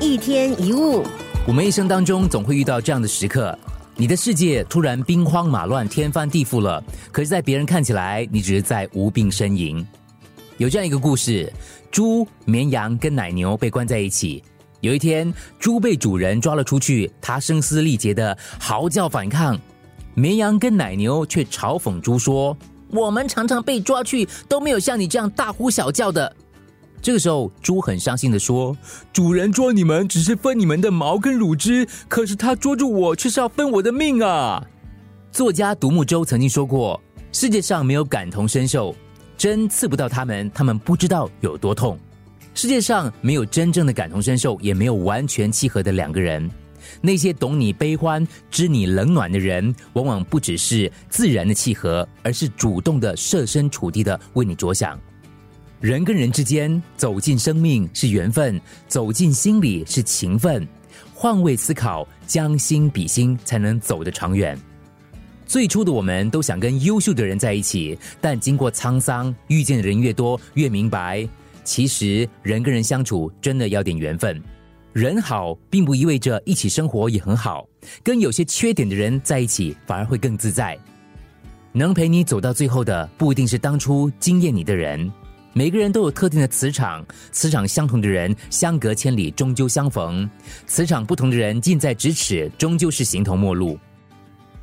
一天一物，我们一生当中总会遇到这样的时刻，你的世界突然兵荒马乱、天翻地覆了，可是，在别人看起来，你只是在无病呻吟。有这样一个故事：猪、绵羊跟奶牛被关在一起。有一天，猪被主人抓了出去，它声嘶力竭的嚎叫反抗，绵羊跟奶牛却嘲讽猪说：“我们常常被抓去，都没有像你这样大呼小叫的。”这个时候，猪很伤心的说：“主人捉你们只是分你们的毛跟乳汁，可是他捉住我却是要分我的命啊！”作家独木舟曾经说过：“世界上没有感同身受，针刺不到他们，他们不知道有多痛。世界上没有真正的感同身受，也没有完全契合的两个人。那些懂你悲欢、知你冷暖的人，往往不只是自然的契合，而是主动的设身处地的为你着想。”人跟人之间走进生命是缘分，走进心里是情分。换位思考，将心比心，才能走得长远。最初的我们都想跟优秀的人在一起，但经过沧桑，遇见的人越多，越明白，其实人跟人相处真的要点缘分。人好，并不意味着一起生活也很好。跟有些缺点的人在一起，反而会更自在。能陪你走到最后的，不一定是当初惊艳你的人。每个人都有特定的磁场，磁场相同的人相隔千里终究相逢，磁场不同的人近在咫尺终究是形同陌路。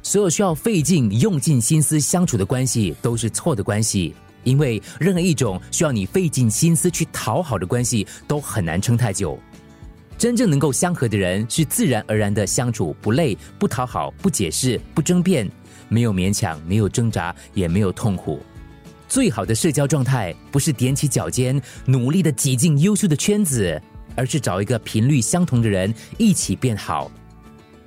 所有需要费劲用尽心思相处的关系都是错的关系，因为任何一种需要你费尽心思去讨好的关系都很难撑太久。真正能够相合的人是自然而然的相处，不累、不讨好、不解释、不争辩，没有勉强，没有挣扎，也没有痛苦。最好的社交状态，不是踮起脚尖努力的挤进优秀的圈子，而是找一个频率相同的人一起变好。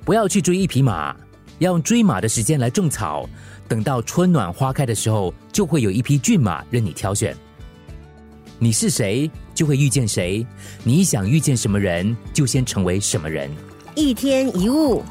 不要去追一匹马，要用追马的时间来种草。等到春暖花开的时候，就会有一匹骏马任你挑选。你是谁，就会遇见谁。你想遇见什么人，就先成为什么人。一天一物。